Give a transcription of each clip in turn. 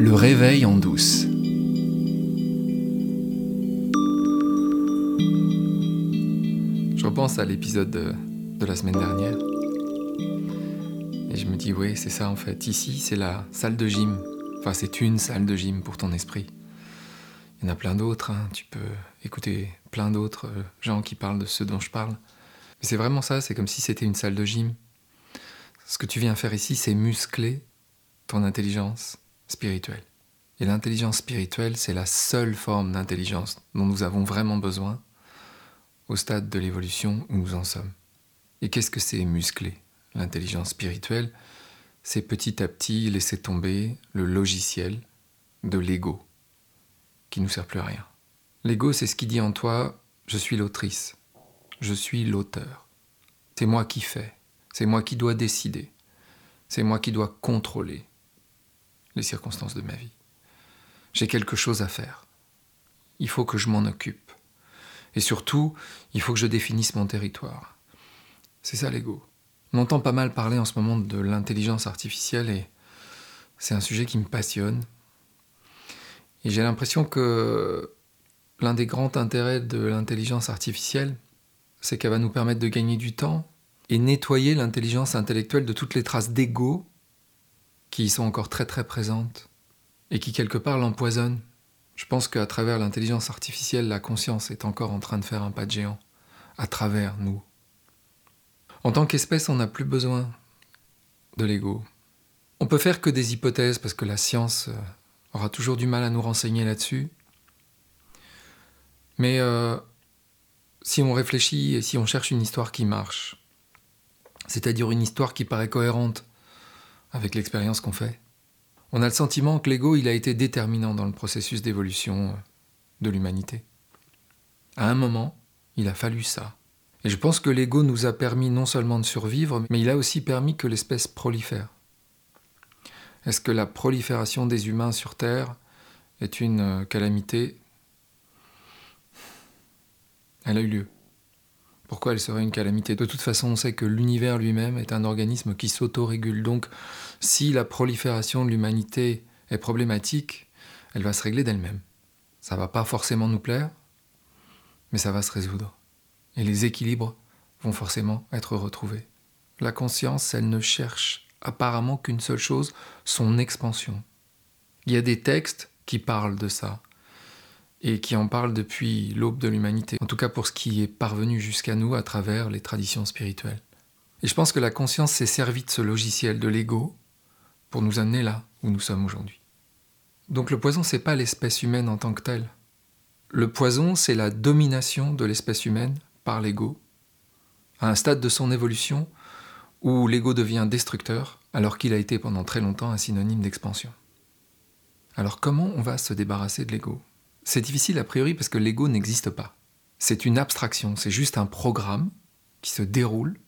Le réveil en douce. Je repense à l'épisode de, la semaine dernière. Et je me dis, oui, c'est ça en fait. Ici, c'est la salle de gym. Enfin, c'est une salle de gym pour ton esprit. Il y en a plein d'autres. hein. Tu peux écouter plein d'autres euh, gens qui parlent de ce dont je parle. Mais c'est vraiment ça, c'est comme si c'était une salle de gym. Ce que tu viens faire ici, c'est muscler ton intelligence spirituelle. Et l'intelligence spirituelle, c'est la seule forme d'intelligence dont nous avons vraiment besoin au stade de l'évolution où nous en sommes. Et qu'est-ce que c'est muscler L'intelligence spirituelle, c'est petit à petit laisser tomber le logiciel de l'ego, qui nous sert plus à rien. L'ego, c'est ce qui dit en toi, je suis l'autrice, je suis l'auteur. C'est moi qui fais, c'est moi qui dois décider, c'est moi qui dois contrôler les circonstances de ma vie. J'ai quelque chose à faire. Il faut que je m'en occupe. Et surtout, il faut que je définisse mon territoire. C'est ça l'ego. On entend pas mal parler en ce moment de l'intelligence artificielle et c'est un sujet qui me passionne. Et j'ai l'impression que l'un des grands intérêts de l'intelligence artificielle, c'est qu'elle va nous permettre de gagner du temps et nettoyer l'intelligence intellectuelle de toutes les traces d'ego qui y sont encore très très présentes et qui quelque part l'empoisonnent. Je pense qu'à travers l'intelligence artificielle, la conscience est encore en train de faire un pas de géant, à travers nous. En tant qu'espèce, on n'a plus besoin de l'ego. On peut faire que des hypothèses parce que la science euh, aura toujours du mal à nous renseigner là-dessus. Mais euh, si on réfléchit et si on cherche une histoire qui marche, c'est-à-dire une histoire qui paraît cohérente avec l'expérience qu'on fait, on a le sentiment que l'ego il a été déterminant dans le processus d'évolution euh, de l'humanité. À un moment, il a fallu ça. Et je pense que l'ego nous a permis non seulement de survivre, mais il a aussi permis que l'espèce prolifère. Est-ce que la prolifération des humains sur Terre est une euh, calamité? Elle a eu lieu. Pourquoi elle serait une calamité De toute façon, on sait que l'univers lui-même est un organisme qui s'autorégule. Donc, si la prolifération de l'humanité est problématique, elle va se régler d'elle-même. Ça va pas forcément nous plaire, mais ça va se résoudre. Et les équilibres vont forcément être retrouvés. La conscience, elle ne cherche apparemment qu'une seule chose, son expansion. Il y a des textes qui parlent de ça et qui en parlent depuis l'aube de l'humanité, en tout cas pour ce qui est parvenu jusqu'à nous à travers les traditions spirituelles. Et je pense que la conscience s'est servie de ce logiciel de l'ego pour nous amener là où nous sommes aujourd'hui. Donc le poison, c'est pas l'espèce humaine en tant que telle. Le poison, c'est la domination de l'espèce humaine par l'ego, à un stade de son évolution où l'ego devient destructeur alors qu'il a été pendant très longtemps un synonyme d'expansion. Alors comment on va se débarrasser de l'ego? C'est difficile a priori parce que l'ego n'existe pas. C'est une abstraction, c'est juste un programme qui se déroule.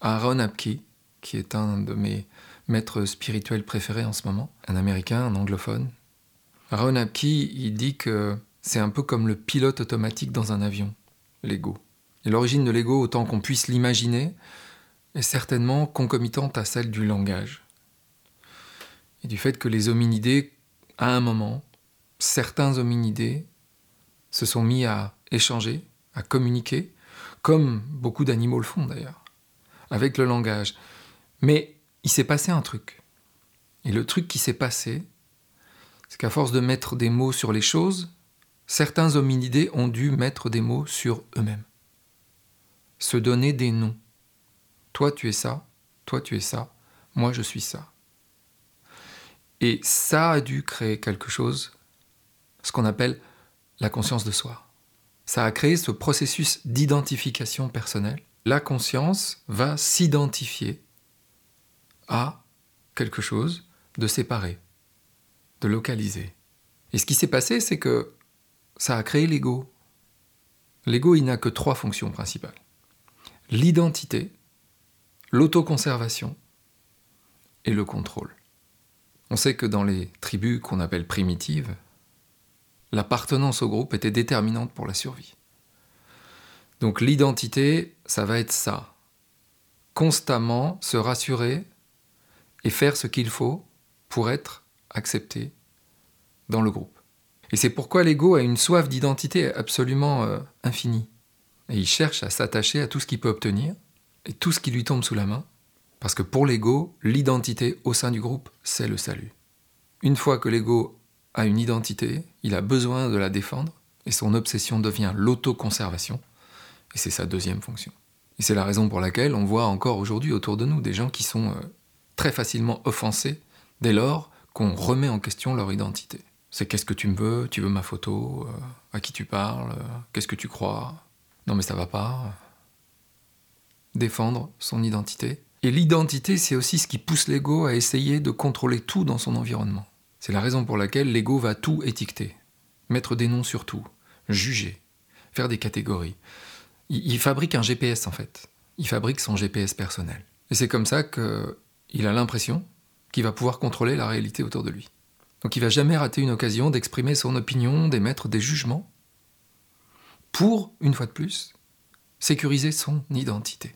Aaron Apke, qui est un de mes maîtres spirituels préférés en ce moment, un américain, un anglophone. Aaron Apke, il dit que c'est un peu comme le pilote automatique dans un avion, l'ego. Et l'origine de l'ego, autant qu'on puisse l'imaginer, est certainement concomitante à celle du langage. Et du fait que les hominidés, à un moment, certains hominidés se sont mis à échanger, à communiquer, comme beaucoup d'animaux le font d'ailleurs, avec le langage. Mais il s'est passé un truc. Et le truc qui s'est passé, c'est qu'à force de mettre des mots sur les choses, certains hominidés ont dû mettre des mots sur eux-mêmes. Se donner des noms. Toi tu es ça, toi tu es ça, moi je suis ça. Et ça a dû créer quelque chose, ce qu'on appelle la conscience de soi. Ça a créé ce processus d'identification personnelle. La conscience va s'identifier à quelque chose de séparé, de localisé. Et ce qui s'est passé, c'est que ça a créé l'ego. L'ego, il n'a que trois fonctions principales. L'identité, l'autoconservation et le contrôle. On sait que dans les tribus qu'on appelle primitives, l'appartenance au groupe était déterminante pour la survie. Donc l'identité, ça va être ça. Constamment se rassurer et faire ce qu'il faut pour être accepté dans le groupe. Et c'est pourquoi l'ego a une soif d'identité absolument euh, infinie. Et il cherche à s'attacher à tout ce qu'il peut obtenir et tout ce qui lui tombe sous la main, parce que pour l'ego, l'identité au sein du groupe, c'est le salut. Une fois que l'ego a une identité, il a besoin de la défendre, et son obsession devient l'autoconservation, et c'est sa deuxième fonction. Et c'est la raison pour laquelle on voit encore aujourd'hui autour de nous des gens qui sont euh, très facilement offensés dès lors qu'on remet en question leur identité. C'est qu'est-ce que tu me veux Tu veux ma photo euh, À qui tu parles euh, Qu'est-ce que tu crois? Non mais ça va pas. Défendre son identité. Et l'identité, c'est aussi ce qui pousse l'ego à essayer de contrôler tout dans son environnement. C'est la raison pour laquelle l'ego va tout étiqueter, mettre des noms sur tout, juger, faire des catégories. Il, fabrique un GPS en fait. Il fabrique son GPS personnel. Et c'est comme ça qu'il a l'impression qu'il va pouvoir contrôler la réalité autour de lui. Donc il va jamais rater une occasion d'exprimer son opinion, d'émettre des jugements, pour, une fois de plus, sécuriser son identité.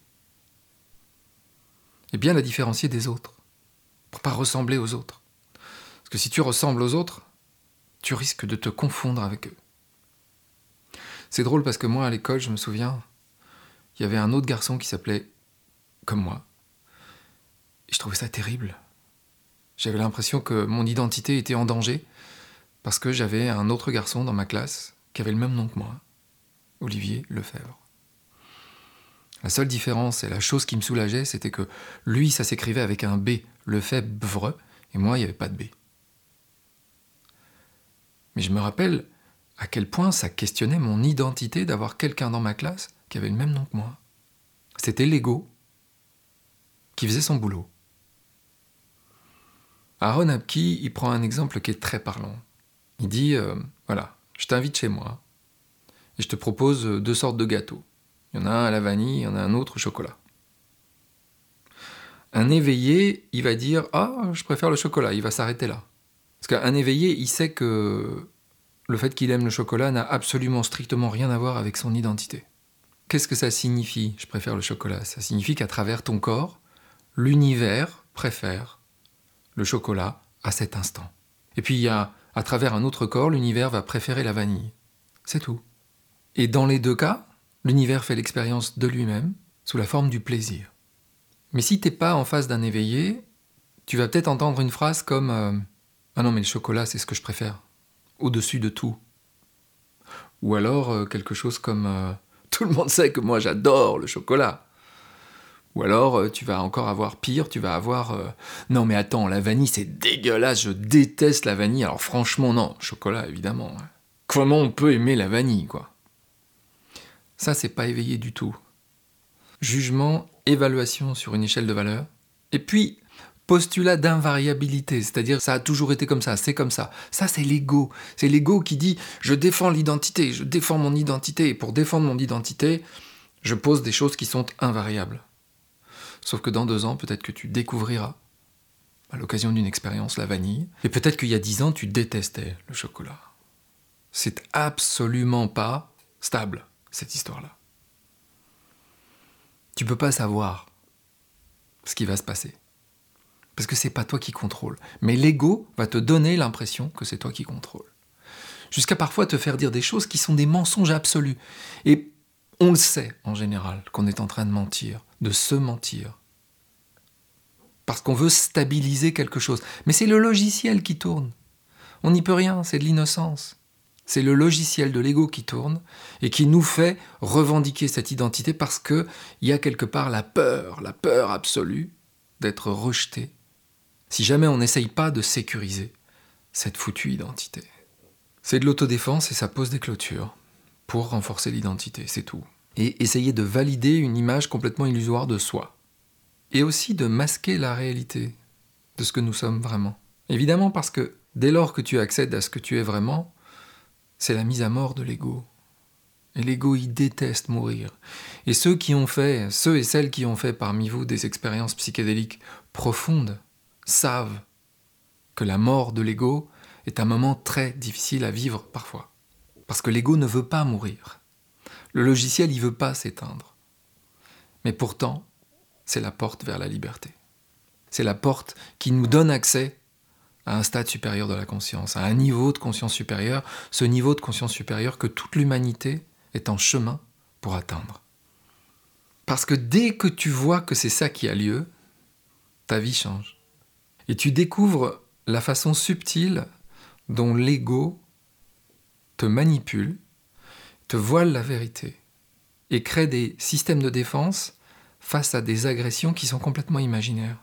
Et bien la différencier des autres, pour pas ressembler aux autres. Parce que si tu ressembles aux autres, tu risques de te confondre avec eux. C'est drôle parce que moi, à l'école, je me souviens, il y avait un autre garçon qui s'appelait comme moi. Et je trouvais ça terrible. J'avais l'impression que mon identité était en danger parce que j'avais un autre garçon dans ma classe qui avait le même nom que moi, Olivier Lefebvre. La seule différence et la chose qui me soulageait, c'était que lui, ça s'écrivait avec un B, Lefebvre, et moi, il n'y avait pas de B. Mais je me rappelle à quel point ça questionnait mon identité d'avoir quelqu'un dans ma classe qui avait le même nom que moi. C'était l'ego qui faisait son boulot. Aaron Apki, il prend un exemple qui est très parlant. Il dit euh, Voilà, je t'invite chez moi et je te propose deux sortes de gâteaux. Il y en a un à la vanille, il y en a un autre au chocolat. Un éveillé, il va dire Ah, je préfère le chocolat, il va s'arrêter là. Parce qu'un éveillé, il sait que le fait qu'il aime le chocolat n'a absolument strictement rien à voir avec son identité. Qu'est-ce que ça signifie Je préfère le chocolat? Ça signifie qu'à travers ton corps, l'univers préfère le chocolat à cet instant. Et puis il y a, à travers un autre corps, l'univers va préférer la vanille. C'est tout. Et dans les deux cas, l'univers fait l'expérience de lui-même sous la forme du plaisir. Mais si t'es pas en face d'un éveillé, tu vas peut-être entendre une phrase comme euh, ah non, mais le chocolat, c'est ce que je préfère. Au-dessus de tout. Ou alors euh, quelque chose comme euh, Tout le monde sait que moi j'adore le chocolat. Ou alors euh, tu vas encore avoir pire, tu vas avoir Non, mais attends, la vanille c'est dégueulasse, je déteste la vanille. Alors franchement, non, chocolat évidemment. Hein. Comment on peut aimer la vanille, quoi? Ça, c'est pas éveillé du tout. Jugement, évaluation sur une échelle de valeur. Et puis, postulat d'invariabilité, c'est-à-dire ça a toujours été comme ça, c'est comme ça. Ça, c'est l'ego. C'est l'ego qui dit je défends l'identité, je défends mon identité, et pour défendre mon identité, je pose des choses qui sont invariables. Sauf que dans deux ans, peut-être que tu découvriras, à l'occasion d'une expérience, la vanille, et peut-être qu'il y a dix ans, tu détestais le chocolat. C'est absolument pas stable, cette histoire-là. Tu peux pas savoir ce qui va se passer parce que c'est pas toi qui contrôle. Mais l'ego va te donner l'impression que c'est toi qui contrôle. Jusqu'à parfois te faire dire des choses qui sont des mensonges absolus. Et on le sait en général qu'on est en train de mentir, de se mentir. Parce qu'on veut stabiliser quelque chose. Mais c'est le logiciel qui tourne. On n'y peut rien, c'est de l'innocence. C'est le logiciel de l'ego qui tourne et qui nous fait revendiquer cette identité parce qu'il y a quelque part la peur, la peur absolue d'être rejeté si jamais on n'essaye pas de sécuriser cette foutue identité. C'est de l'autodéfense et ça pose des clôtures pour renforcer l'identité, c'est tout. Et essayer de valider une image complètement illusoire de soi. Et aussi de masquer la réalité de ce que nous sommes vraiment. Évidemment parce que dès lors que tu accèdes à ce que tu es vraiment, c'est la mise à mort de l'ego. Et l'ego, il déteste mourir. Et ceux qui ont fait, ceux et celles qui ont fait parmi vous des expériences psychédéliques profondes, savent que la mort de l'ego est un moment très difficile à vivre parfois. Parce que l'ego ne veut pas mourir. Le logiciel, il veut pas s'éteindre. Mais pourtant, c'est la porte vers la liberté. C'est la porte qui nous donne accès à un stade supérieur de la conscience, à un niveau de conscience supérieur, ce niveau de conscience supérieur que toute l'humanité est en chemin pour atteindre. Parce que dès que tu vois que c'est ça qui a lieu, ta vie change. Et tu découvres la façon subtile dont l'ego te manipule, te voile la vérité et crée des systèmes de défense face à des agressions qui sont complètement imaginaires.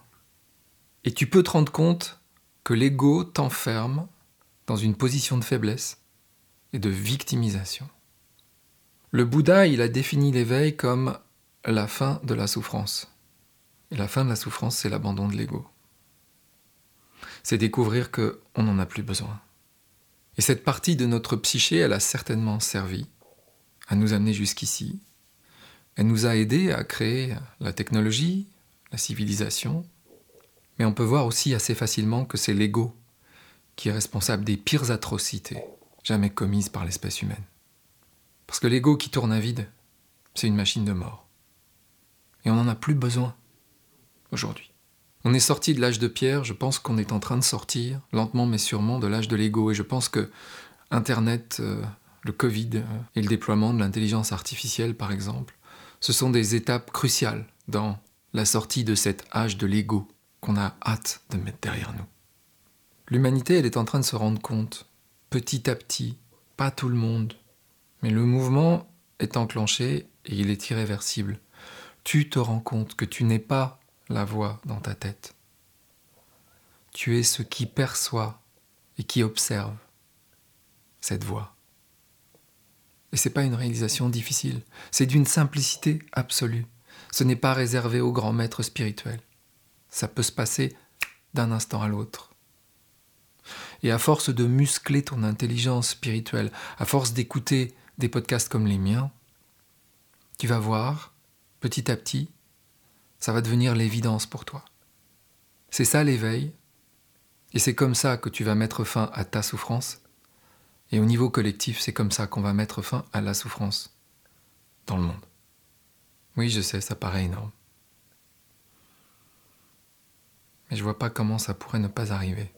Et tu peux te rendre compte que l'ego t'enferme dans une position de faiblesse et de victimisation. Le Bouddha, il a défini l'éveil comme la fin de la souffrance. Et la fin de la souffrance, c'est l'abandon de l'ego. C'est découvrir qu'on n'en a plus besoin. Et cette partie de notre psyché, elle a certainement servi à nous amener jusqu'ici. Elle nous a aidés à créer la technologie, la civilisation, mais on peut voir aussi assez facilement que c'est l'ego qui est responsable des pires atrocités jamais commises par l'espèce humaine. Parce que l'ego qui tourne à vide, c'est une machine de mort. Et on n'en a plus besoin aujourd'hui. On est sorti de l'âge de pierre, je pense qu'on est en train de sortir, lentement mais sûrement, de l'âge de l'ego. Et je pense que Internet, euh, le Covid euh, et le déploiement de l'intelligence artificielle, par exemple, ce sont des étapes cruciales dans la sortie de cet âge de l'ego qu'on a hâte de mettre derrière nous. L'humanité, elle est en train de se rendre compte, petit à petit, pas tout le monde, mais le mouvement est enclenché et il est irréversible. Tu te rends compte que tu n'es pas la voix dans ta tête. Tu es ce qui perçoit et qui observe cette voix. Et ce n'est pas une réalisation difficile, c'est d'une simplicité absolue. Ce n'est pas réservé aux grands maîtres spirituels ça peut se passer d'un instant à l'autre. Et à force de muscler ton intelligence spirituelle, à force d'écouter des podcasts comme les miens, tu vas voir, petit à petit, ça va devenir l'évidence pour toi. C'est ça l'éveil, et c'est comme ça que tu vas mettre fin à ta souffrance, et au niveau collectif, c'est comme ça qu'on va mettre fin à la souffrance dans le monde. Oui, je sais, ça paraît énorme. Mais je vois pas comment ça pourrait ne pas arriver.